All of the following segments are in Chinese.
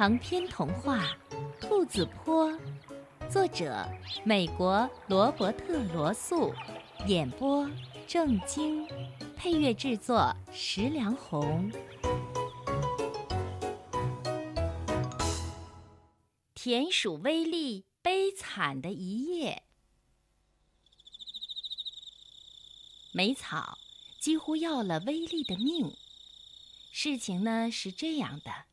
长篇童话《兔子坡》，作者美国罗伯特·罗素，演播郑晶，配乐制作石良红。田鼠威利悲惨的一夜，梅草几乎要了威利的命。事情呢是这样的。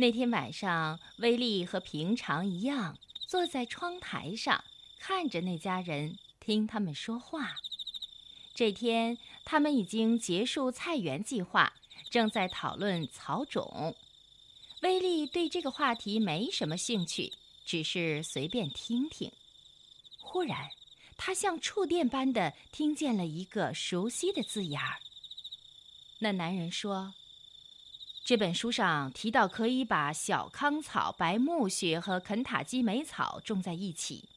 那天晚上，威利和平常一样坐在窗台上，看着那家人，听他们说话。这天，他们已经结束菜园计划，正在讨论草种。威利对这个话题没什么兴趣，只是随便听听。忽然，他像触电般的听见了一个熟悉的字眼儿。那男人说。这本书上提到，可以把小康草、白苜蓿和肯塔基莓草种在一起。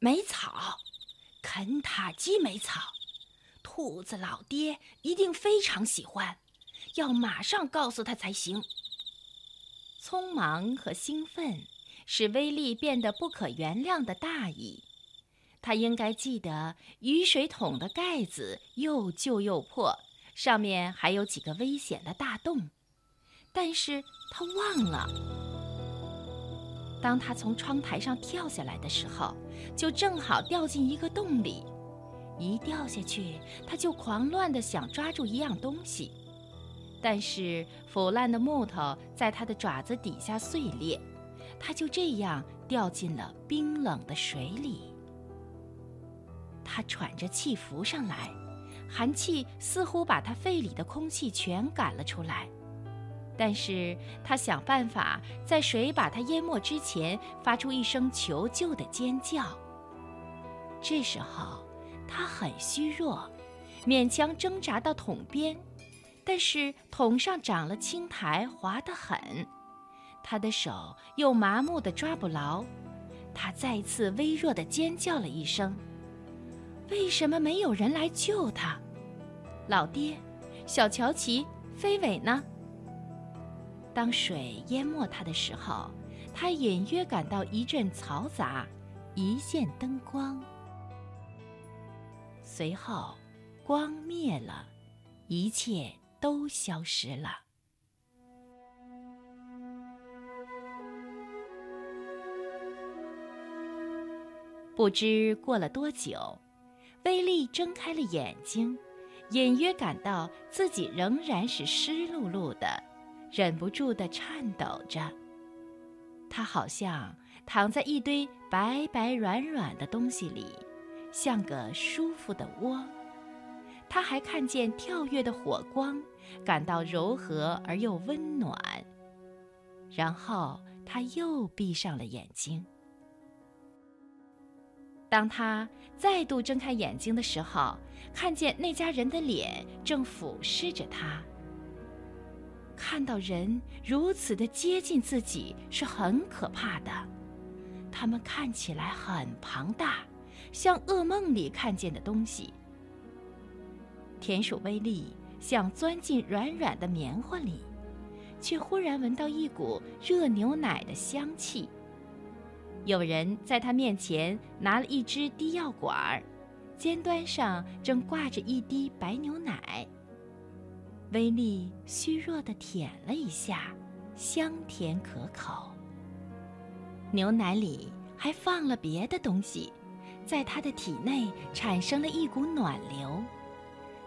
莓草，肯塔基莓草，兔子老爹一定非常喜欢，要马上告诉他才行。匆忙和兴奋使威力变得不可原谅的大意。他应该记得雨水桶的盖子又旧又破。上面还有几个危险的大洞，但是他忘了。当他从窗台上跳下来的时候，就正好掉进一个洞里。一掉下去，他就狂乱地想抓住一样东西，但是腐烂的木头在他的爪子底下碎裂，他就这样掉进了冰冷的水里。他喘着气浮上来。寒气似乎把他肺里的空气全赶了出来，但是他想办法在水把他淹没之前发出一声求救的尖叫。这时候他很虚弱，勉强挣扎到桶边，但是桶上长了青苔，滑得很，他的手又麻木的抓不牢。他再次微弱的尖叫了一声。为什么没有人来救他？老爹，小乔奇，飞尾呢？当水淹没他的时候，他隐约感到一阵嘈杂，一线灯光。随后，光灭了，一切都消失了。不知过了多久。威利睁开了眼睛，隐约感到自己仍然是湿漉漉的，忍不住地颤抖着。他好像躺在一堆白白软软的东西里，像个舒服的窝。他还看见跳跃的火光，感到柔和而又温暖。然后他又闭上了眼睛。当他再度睁开眼睛的时候，看见那家人的脸正俯视着他。看到人如此的接近自己是很可怕的，他们看起来很庞大，像噩梦里看见的东西。田鼠威利想钻进软软的棉花里，却忽然闻到一股热牛奶的香气。有人在他面前拿了一支滴药管儿，尖端上正挂着一滴白牛奶。威利虚弱地舔了一下，香甜可口。牛奶里还放了别的东西，在他的体内产生了一股暖流，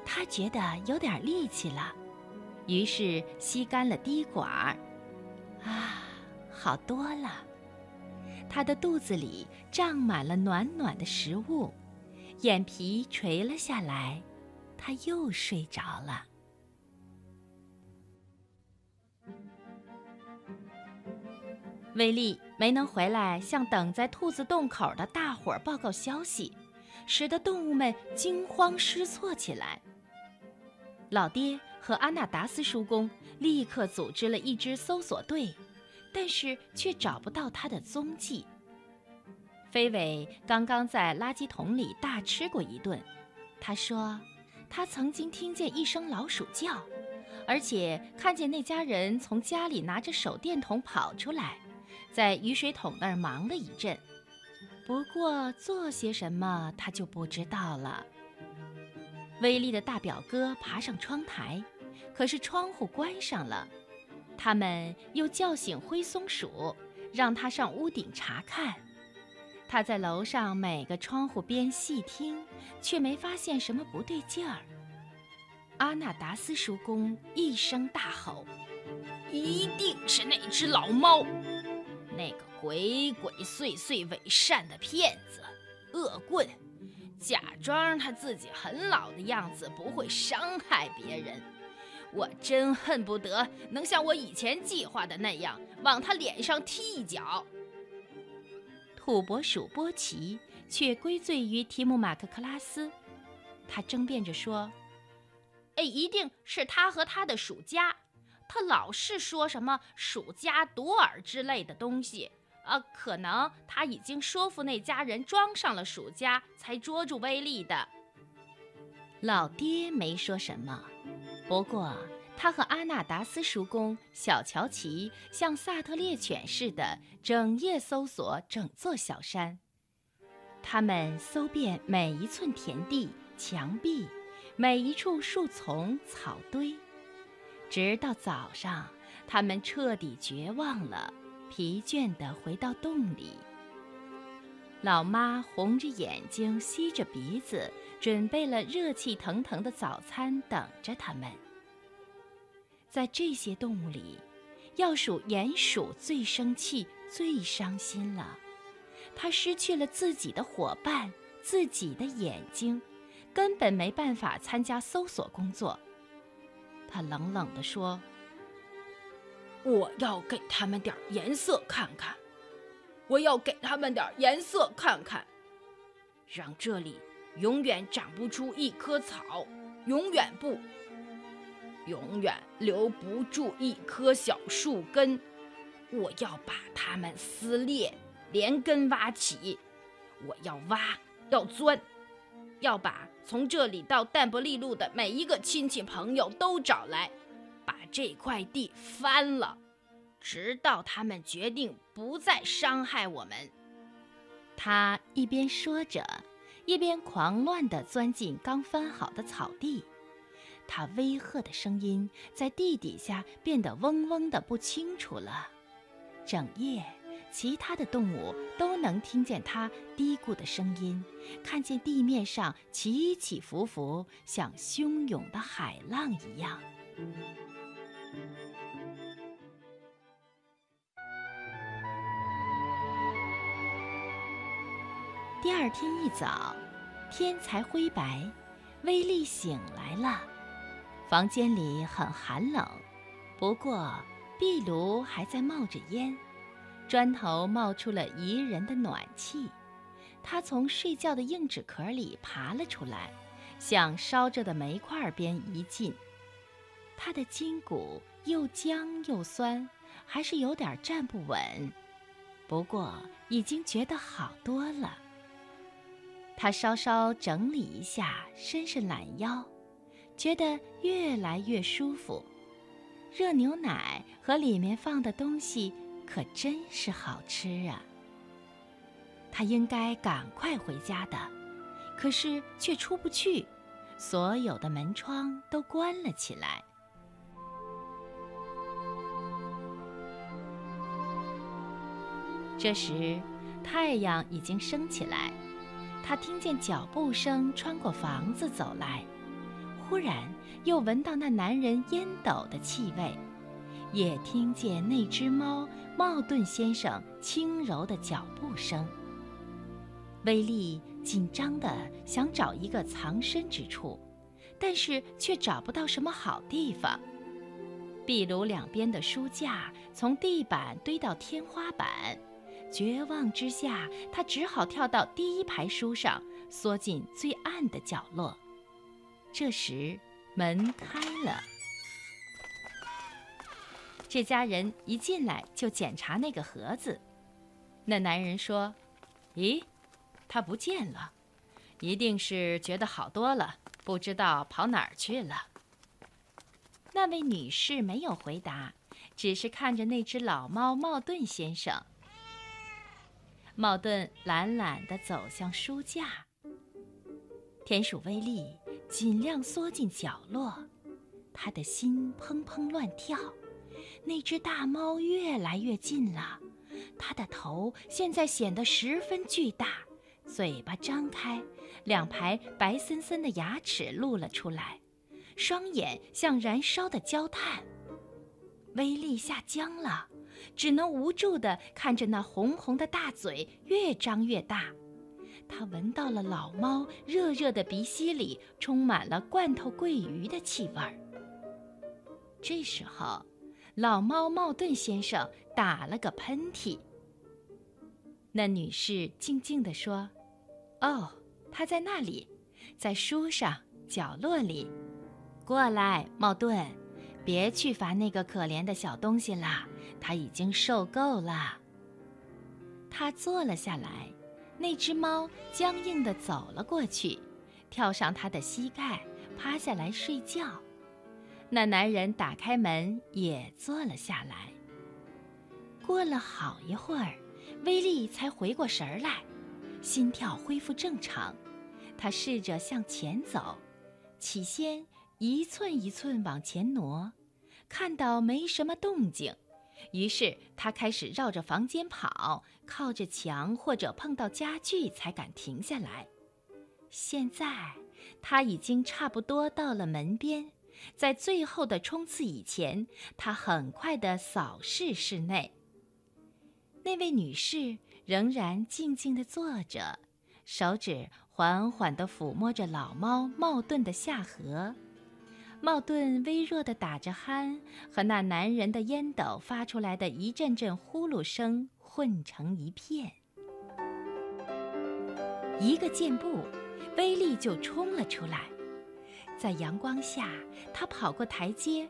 他觉得有点力气了，于是吸干了滴管儿。啊，好多了。他的肚子里胀满了暖暖的食物，眼皮垂了下来，他又睡着了。威利没能回来向等在兔子洞口的大伙儿报告消息，使得动物们惊慌失措起来。老爹和阿纳达斯叔公立刻组织了一支搜索队。但是却找不到它的踪迹。飞尾刚刚在垃圾桶里大吃过一顿，他说，他曾经听见一声老鼠叫，而且看见那家人从家里拿着手电筒跑出来，在雨水桶那儿忙了一阵。不过做些什么，他就不知道了。威利的大表哥爬上窗台，可是窗户关上了。他们又叫醒灰松鼠，让他上屋顶查看。他在楼上每个窗户边细听，却没发现什么不对劲儿。阿纳达斯叔公一声大吼：“一定是那只老猫，那个鬼鬼祟祟、伪善的骗子、恶棍，假装他自己很老的样子，不会伤害别人。”我真恨不得能像我以前计划的那样，往他脸上踢一脚。土拨鼠波奇却归罪于提姆马克克拉斯，他争辩着说：“哎，一定是他和他的鼠家，他老是说什么鼠家夺耳之类的东西。啊，可能他已经说服那家人装上了鼠家，才捉住威力的。”老爹没说什么。不过，他和阿纳达斯叔公、小乔奇像萨特猎犬似的，整夜搜索整座小山。他们搜遍每一寸田地、墙壁，每一处树丛、草堆，直到早上，他们彻底绝望了，疲倦地回到洞里。老妈红着眼睛，吸着鼻子。准备了热气腾腾的早餐，等着他们。在这些动物里，要数鼹鼠最生气、最伤心了。它失去了自己的伙伴、自己的眼睛，根本没办法参加搜索工作。他冷冷地说：“我要给他们点颜色看看，我要给他们点颜色看看，让这里。”永远长不出一棵草，永远不，永远留不住一棵小树根。我要把它们撕裂，连根挖起。我要挖，要钻，要把从这里到淡泊利路的每一个亲戚朋友都找来，把这块地翻了，直到他们决定不再伤害我们。他一边说着。一边狂乱地钻进刚翻好的草地，他威吓的声音在地底下变得嗡嗡的不清楚了。整夜，其他的动物都能听见他嘀咕的声音，看见地面上起起伏伏，像汹涌的海浪一样。第二天一早，天才灰白，威力醒来了。房间里很寒冷，不过壁炉还在冒着烟，砖头冒出了宜人的暖气。他从睡觉的硬纸壳里爬了出来，向烧着的煤块边一进。他的筋骨又僵又酸，还是有点站不稳，不过已经觉得好多了。他稍稍整理一下，伸伸懒腰，觉得越来越舒服。热牛奶和里面放的东西可真是好吃啊！他应该赶快回家的，可是却出不去，所有的门窗都关了起来。这时，太阳已经升起来。他听见脚步声穿过房子走来，忽然又闻到那男人烟斗的气味，也听见那只猫茂顿先生轻柔的脚步声。威利紧张地想找一个藏身之处，但是却找不到什么好地方。壁炉两边的书架从地板堆到天花板。绝望之下，他只好跳到第一排书上，缩进最暗的角落。这时，门开了。这家人一进来就检查那个盒子。那男人说：“咦，他不见了，一定是觉得好多了，不知道跑哪儿去了。”那位女士没有回答，只是看着那只老猫茂顿先生。茂顿懒懒地走向书架。田鼠威利尽量缩进角落，他的心砰砰乱跳。那只大猫越来越近了，它的头现在显得十分巨大，嘴巴张开，两排白森森的牙齿露了出来，双眼像燃烧的焦炭。威力吓僵了，只能无助地看着那红红的大嘴越张越大。他闻到了老猫热热的鼻息里充满了罐头桂鱼的气味儿。这时候。老猫茂顿先生打了个喷嚏。那女士静静地说：“哦，他在那里，在书上角落里。过来，茂顿，别去烦那个可怜的小东西啦，他已经受够了。”他坐了下来，那只猫僵硬地走了过去，跳上他的膝盖，趴下来睡觉。那男人打开门，也坐了下来。过了好一会儿，威利才回过神儿来，心跳恢复正常。他试着向前走，起先一寸一寸往前挪，看到没什么动静，于是他开始绕着房间跑，靠着墙或者碰到家具才敢停下来。现在他已经差不多到了门边。在最后的冲刺以前，他很快地扫视室内。那位女士仍然静静地坐着，手指缓缓地抚摸着老猫茂顿的下颌。茂顿微弱地打着鼾，和那男人的烟斗发出来的一阵阵呼噜声混成一片。一个箭步，威力就冲了出来。在阳光下，他跑过台阶，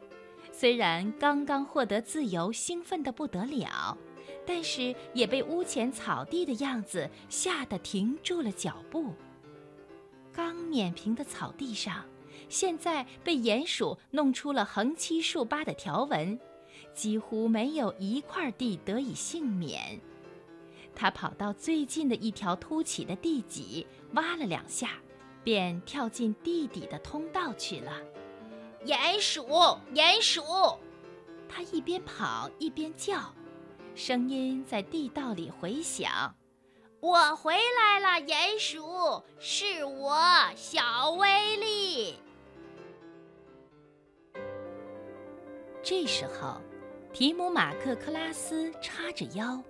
虽然刚刚获得自由，兴奋得不得了，但是也被屋前草地的样子吓得停住了脚步。刚碾平的草地上，现在被鼹鼠弄出了横七竖八的条纹，几乎没有一块地得以幸免。他跑到最近的一条凸起的地脊，挖了两下。便跳进地底的通道去了。鼹鼠，鼹鼠！他一边跑一边叫，声音在地道里回响。我回来了，鼹鼠，是我，小威这时候，提姆马克克拉斯叉着腰，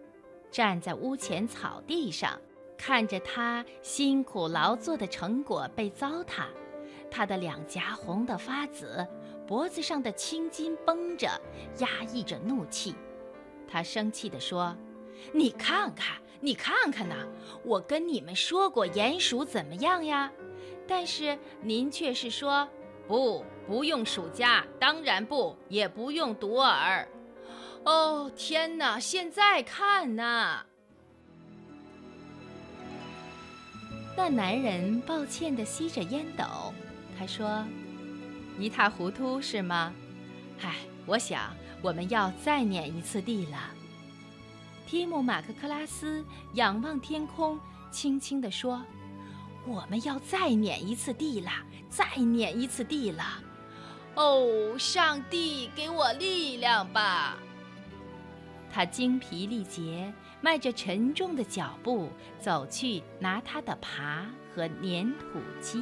站在屋前草地上。看着他辛苦劳作的成果被糟蹋，他的两颊红得发紫，脖子上的青筋绷着，压抑着怒气。他生气地说：“你看看，你看看呐！我跟你们说过鼹鼠怎么样呀？但是您却是说不，不用鼠夹，当然不，也不用独耳。哦，天哪！现在看呐！”那男人抱歉地吸着烟斗，他说：“一塌糊涂是吗？唉，我想我们要再碾一次地了。”提姆·马克克拉斯仰望天空，轻轻地说：“我们要再碾一次地了，再碾一次地了。哦，上帝，给我力量吧！”他精疲力竭。迈着沉重的脚步走去，拿他的耙和粘土机。